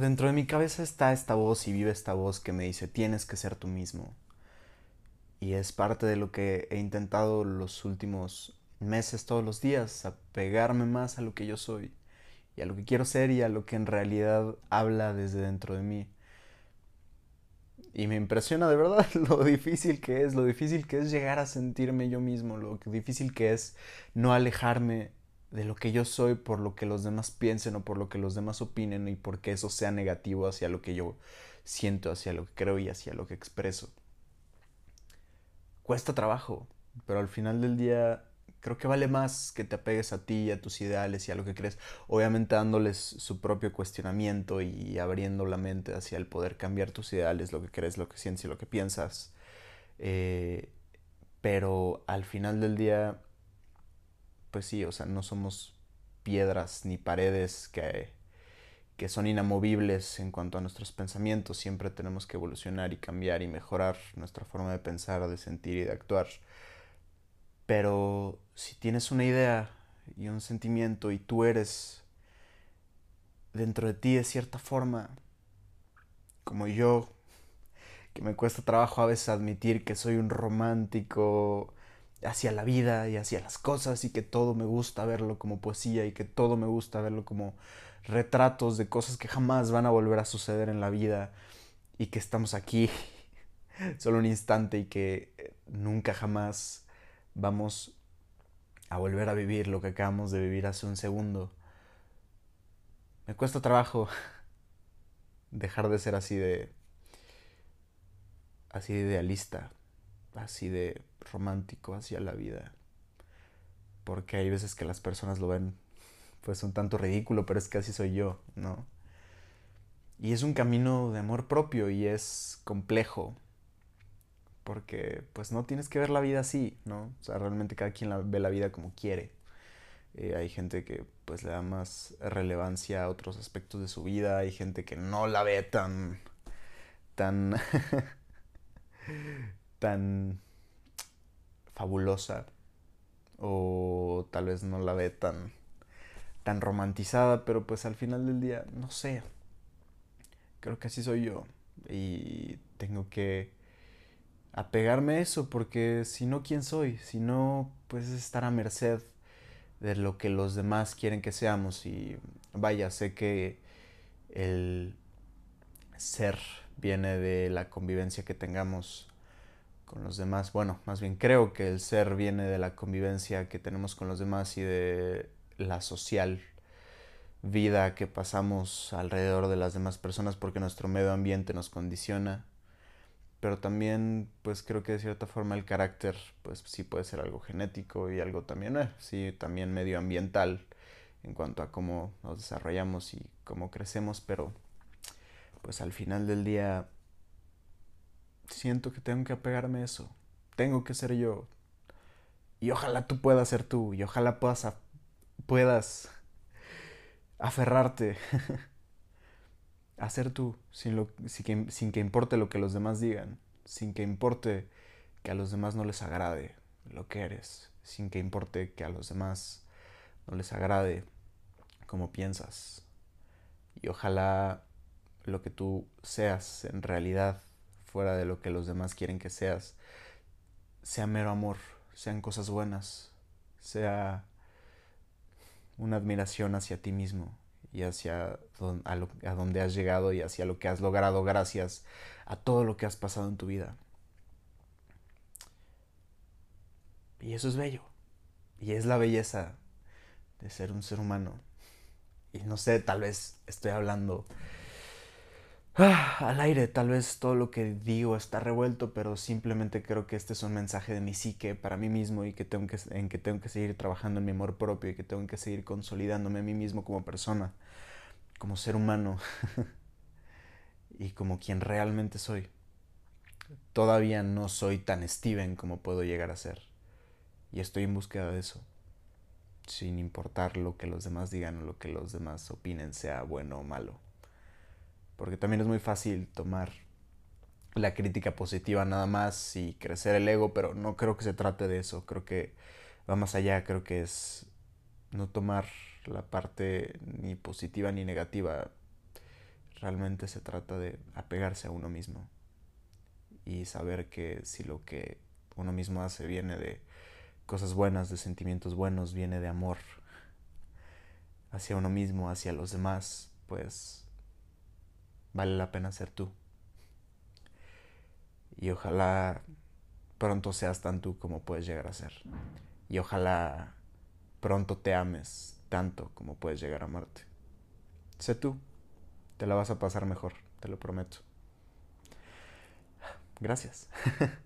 dentro de mi cabeza está esta voz y vive esta voz que me dice, tienes que ser tú mismo. Y es parte de lo que he intentado los últimos meses, todos los días, apegarme más a lo que yo soy y a lo que quiero ser y a lo que en realidad habla desde dentro de mí. Y me impresiona de verdad lo difícil que es, lo difícil que es llegar a sentirme yo mismo, lo difícil que es no alejarme de lo que yo soy por lo que los demás piensen o por lo que los demás opinen y porque eso sea negativo hacia lo que yo siento, hacia lo que creo y hacia lo que expreso. Cuesta trabajo, pero al final del día creo que vale más que te apegues a ti a tus ideales y a lo que crees, obviamente dándoles su propio cuestionamiento y abriendo la mente hacia el poder cambiar tus ideales, lo que crees, lo que sientes y lo que piensas. Eh, pero al final del día pues sí, o sea, no somos piedras ni paredes que, que son inamovibles en cuanto a nuestros pensamientos. Siempre tenemos que evolucionar y cambiar y mejorar nuestra forma de pensar, de sentir y de actuar. Pero si tienes una idea y un sentimiento y tú eres dentro de ti de cierta forma, como yo, que me cuesta trabajo a veces admitir que soy un romántico hacia la vida y hacia las cosas y que todo me gusta verlo como poesía y que todo me gusta verlo como retratos de cosas que jamás van a volver a suceder en la vida y que estamos aquí solo un instante y que eh, nunca jamás vamos a volver a vivir lo que acabamos de vivir hace un segundo. Me cuesta trabajo dejar de ser así de así de idealista, así de romántico hacia la vida. Porque hay veces que las personas lo ven pues un tanto ridículo, pero es que así soy yo, ¿no? Y es un camino de amor propio y es complejo. Porque pues no tienes que ver la vida así, ¿no? O sea, realmente cada quien ve la vida como quiere. Eh, hay gente que pues le da más relevancia a otros aspectos de su vida, hay gente que no la ve tan tan tan fabulosa o tal vez no la ve tan tan romantizada, pero pues al final del día, no sé. Creo que así soy yo y tengo que apegarme a eso porque si no quién soy, si no pues estar a merced de lo que los demás quieren que seamos y vaya, sé que el ser viene de la convivencia que tengamos con los demás. Bueno, más bien creo que el ser viene de la convivencia que tenemos con los demás y de la social vida que pasamos alrededor de las demás personas porque nuestro medio ambiente nos condiciona. Pero también, pues creo que de cierta forma el carácter, pues sí puede ser algo genético y algo también, eh, sí, también medioambiental en cuanto a cómo nos desarrollamos y cómo crecemos, pero pues al final del día siento que tengo que apegarme a eso. Tengo que ser yo. Y ojalá tú puedas ser tú. Y ojalá puedas, puedas aferrarte a ser tú sin, lo, sin, que, sin que importe lo que los demás digan. Sin que importe que a los demás no les agrade lo que eres. Sin que importe que a los demás no les agrade como piensas. Y ojalá lo que tú seas en realidad fuera de lo que los demás quieren que seas, sea mero amor, sean cosas buenas, sea una admiración hacia ti mismo y hacia a, donde has llegado y hacia lo que has logrado gracias a todo lo que has pasado en tu vida. Y eso es bello. Y es la belleza de ser un ser humano. Y no sé, tal vez estoy hablando Ah, al aire, tal vez todo lo que digo está revuelto, pero simplemente creo que este es un mensaje de mi psique para mí mismo y que tengo que, en que tengo que seguir trabajando en mi amor propio y que tengo que seguir consolidándome a mí mismo como persona, como ser humano y como quien realmente soy. Todavía no soy tan Steven como puedo llegar a ser y estoy en búsqueda de eso, sin importar lo que los demás digan o lo que los demás opinen, sea bueno o malo porque también es muy fácil tomar la crítica positiva nada más y crecer el ego, pero no creo que se trate de eso, creo que va más allá, creo que es no tomar la parte ni positiva ni negativa, realmente se trata de apegarse a uno mismo y saber que si lo que uno mismo hace viene de cosas buenas, de sentimientos buenos, viene de amor hacia uno mismo, hacia los demás, pues vale la pena ser tú. Y ojalá pronto seas tan tú como puedes llegar a ser. Y ojalá pronto te ames tanto como puedes llegar a amarte. Sé tú, te la vas a pasar mejor, te lo prometo. Gracias.